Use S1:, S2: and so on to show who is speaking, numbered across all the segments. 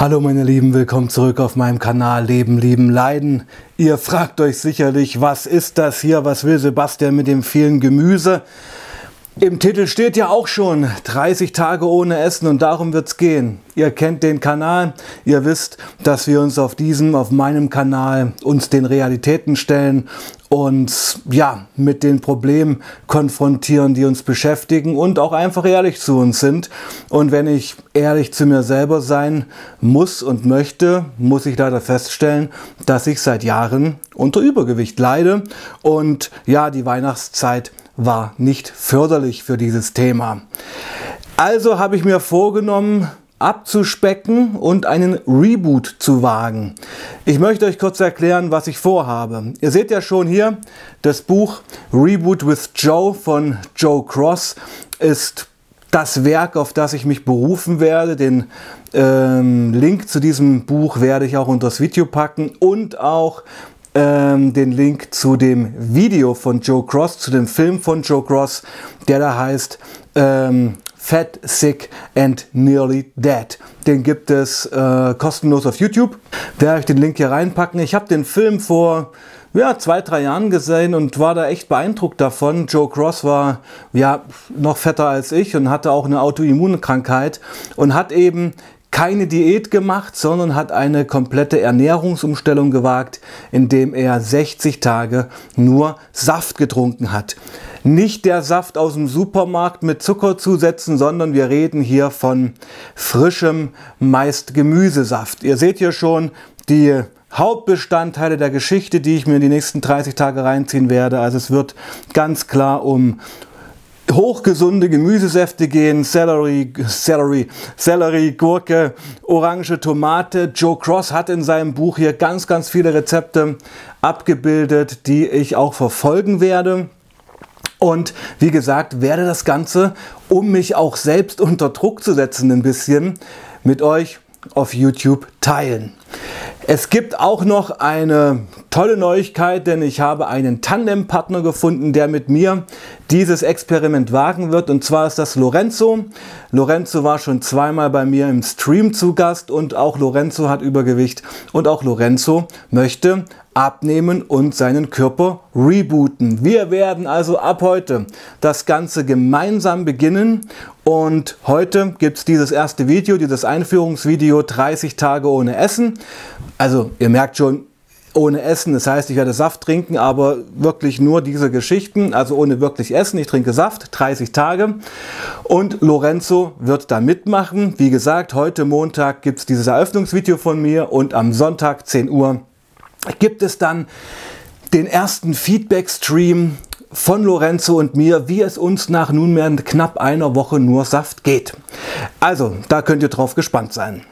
S1: Hallo meine Lieben, willkommen zurück auf meinem Kanal Leben, Lieben, Leiden. Ihr fragt euch sicherlich, was ist das hier, was will Sebastian mit dem vielen Gemüse? Im Titel steht ja auch schon 30 Tage ohne Essen und darum wird's gehen. Ihr kennt den Kanal, ihr wisst, dass wir uns auf diesem, auf meinem Kanal uns den Realitäten stellen und ja, mit den Problemen konfrontieren, die uns beschäftigen und auch einfach ehrlich zu uns sind. Und wenn ich ehrlich zu mir selber sein muss und möchte, muss ich leider feststellen, dass ich seit Jahren unter Übergewicht leide und ja, die Weihnachtszeit war nicht förderlich für dieses Thema. Also habe ich mir vorgenommen, abzuspecken und einen Reboot zu wagen. Ich möchte euch kurz erklären, was ich vorhabe. Ihr seht ja schon hier, das Buch Reboot with Joe von Joe Cross ist das Werk, auf das ich mich berufen werde. Den ähm, Link zu diesem Buch werde ich auch unter das Video packen und auch ähm, den Link zu dem Video von Joe Cross, zu dem Film von Joe Cross, der da heißt ähm, Fat, Sick and Nearly Dead. Den gibt es äh, kostenlos auf YouTube. Werde ich den Link hier reinpacken. Ich habe den Film vor ja, zwei, drei Jahren gesehen und war da echt beeindruckt davon. Joe Cross war ja noch fetter als ich und hatte auch eine Autoimmunkrankheit und hat eben keine Diät gemacht, sondern hat eine komplette Ernährungsumstellung gewagt, indem er 60 Tage nur Saft getrunken hat. Nicht der Saft aus dem Supermarkt mit Zucker zusetzen, sondern wir reden hier von frischem, meist Gemüsesaft. Ihr seht hier schon die Hauptbestandteile der Geschichte, die ich mir in die nächsten 30 Tage reinziehen werde. Also es wird ganz klar um hochgesunde Gemüsesäfte gehen, Celery, Celery, Celery, Gurke, orange Tomate. Joe Cross hat in seinem Buch hier ganz, ganz viele Rezepte abgebildet, die ich auch verfolgen werde. Und wie gesagt, werde das Ganze, um mich auch selbst unter Druck zu setzen, ein bisschen mit euch auf YouTube teilen. Es gibt auch noch eine tolle Neuigkeit, denn ich habe einen Tandempartner gefunden, der mit mir dieses Experiment wagen wird. Und zwar ist das Lorenzo. Lorenzo war schon zweimal bei mir im Stream zu Gast und auch Lorenzo hat Übergewicht und auch Lorenzo möchte abnehmen und seinen Körper rebooten. Wir werden also ab heute das Ganze gemeinsam beginnen und heute gibt es dieses erste Video, dieses Einführungsvideo 30 Tage ohne Essen. Also ihr merkt schon, ohne Essen, das heißt, ich werde Saft trinken, aber wirklich nur diese Geschichten, also ohne wirklich Essen. Ich trinke Saft, 30 Tage. Und Lorenzo wird da mitmachen. Wie gesagt, heute Montag gibt es dieses Eröffnungsvideo von mir und am Sonntag 10 Uhr gibt es dann den ersten Feedback-Stream von Lorenzo und mir, wie es uns nach nunmehr knapp einer Woche nur Saft geht. Also, da könnt ihr drauf gespannt sein.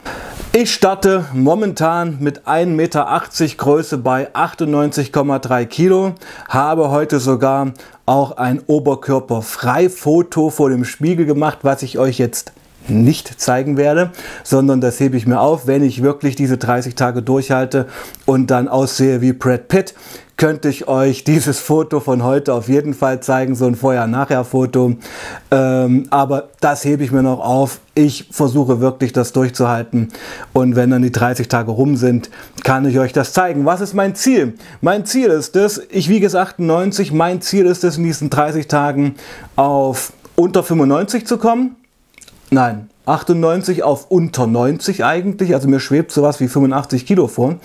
S1: Ich starte momentan mit 1,80 Meter Größe bei 98,3 Kilo, habe heute sogar auch ein Oberkörperfrei-Foto vor dem Spiegel gemacht, was ich euch jetzt nicht zeigen werde, sondern das hebe ich mir auf, wenn ich wirklich diese 30 Tage durchhalte und dann aussehe wie Brad Pitt, könnte ich euch dieses Foto von heute auf jeden Fall zeigen, so ein Vorher-Nachher-Foto. Ähm, aber das hebe ich mir noch auf. Ich versuche wirklich das durchzuhalten. Und wenn dann die 30 Tage rum sind, kann ich euch das zeigen. Was ist mein Ziel? Mein Ziel ist es, ich wiege es 98, mein Ziel ist es, in diesen 30 Tagen auf unter 95 zu kommen. Nein, 98 auf unter 90 eigentlich. Also mir schwebt sowas wie 85 Kilo vor.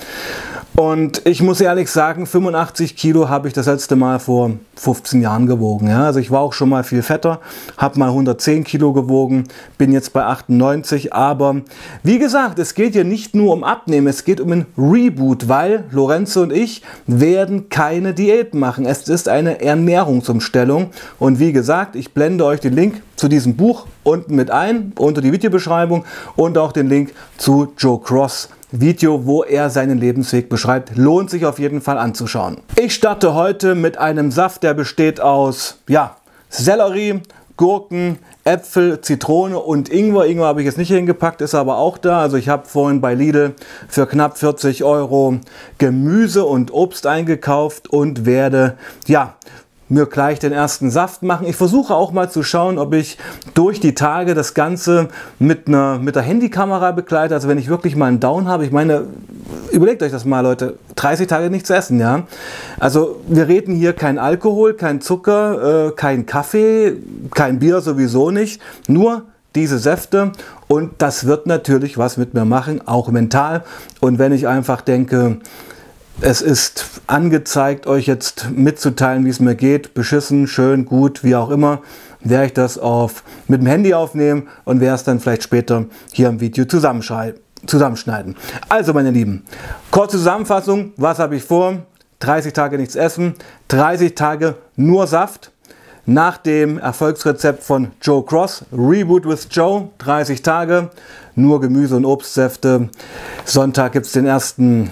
S1: Und ich muss ehrlich sagen, 85 Kilo habe ich das letzte Mal vor 15 Jahren gewogen. Ja? Also ich war auch schon mal viel fetter, habe mal 110 Kilo gewogen, bin jetzt bei 98. Aber wie gesagt, es geht hier nicht nur um Abnehmen, es geht um ein Reboot, weil Lorenzo und ich werden keine Diät machen. Es ist eine Ernährungsumstellung. Und wie gesagt, ich blende euch den Link zu diesem Buch unten mit ein, unter die Videobeschreibung und auch den Link zu Joe Cross Video, wo er seinen Lebensweg beschreibt. Lohnt sich auf jeden Fall anzuschauen. Ich starte heute mit einem Saft, der besteht aus ja, Sellerie, Gurken, Äpfel, Zitrone und Ingwer. Ingwer habe ich jetzt nicht hingepackt, ist aber auch da. Also ich habe vorhin bei Lidl für knapp 40 Euro Gemüse und Obst eingekauft und werde ja mir gleich den ersten Saft machen. Ich versuche auch mal zu schauen, ob ich durch die Tage das Ganze mit, einer, mit der Handykamera begleite. Also wenn ich wirklich mal einen Down habe, ich meine, überlegt euch das mal, Leute, 30 Tage nichts essen, ja. Also wir reden hier kein Alkohol, kein Zucker, äh, kein Kaffee, kein Bier sowieso nicht, nur diese Säfte und das wird natürlich was mit mir machen, auch mental. Und wenn ich einfach denke, es ist angezeigt, euch jetzt mitzuteilen, wie es mir geht. Beschissen, schön, gut, wie auch immer. Werde ich das auf, mit dem Handy aufnehmen und werde es dann vielleicht später hier im Video zusammenschneiden. Also meine Lieben, kurze Zusammenfassung. Was habe ich vor? 30 Tage nichts essen, 30 Tage nur Saft. Nach dem Erfolgsrezept von Joe Cross, Reboot with Joe, 30 Tage, nur Gemüse und Obstsäfte. Sonntag gibt es den ersten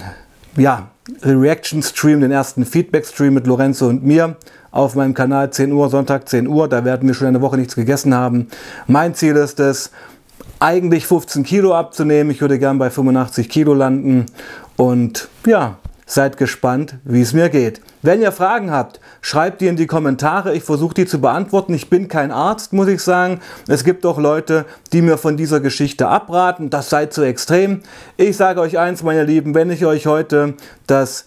S1: ja, Reaction-Stream, den ersten Feedback-Stream mit Lorenzo und mir auf meinem Kanal 10 Uhr, Sonntag 10 Uhr. Da werden wir schon eine Woche nichts gegessen haben. Mein Ziel ist es, eigentlich 15 Kilo abzunehmen. Ich würde gern bei 85 Kilo landen. Und ja, seid gespannt, wie es mir geht. Wenn ihr Fragen habt, schreibt die in die Kommentare. Ich versuche die zu beantworten. Ich bin kein Arzt, muss ich sagen. Es gibt auch Leute, die mir von dieser Geschichte abraten. Das sei zu extrem. Ich sage euch eins, meine Lieben, wenn ich euch heute das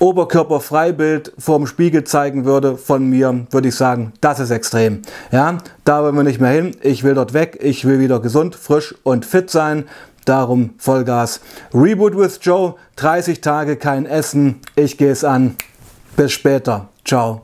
S1: Oberkörperfreibild vorm Spiegel zeigen würde von mir, würde ich sagen, das ist extrem. Ja, da wollen wir nicht mehr hin. Ich will dort weg. Ich will wieder gesund, frisch und fit sein. Darum Vollgas. Reboot with Joe. 30 Tage kein Essen. Ich gehe es an. Bis später. Ciao.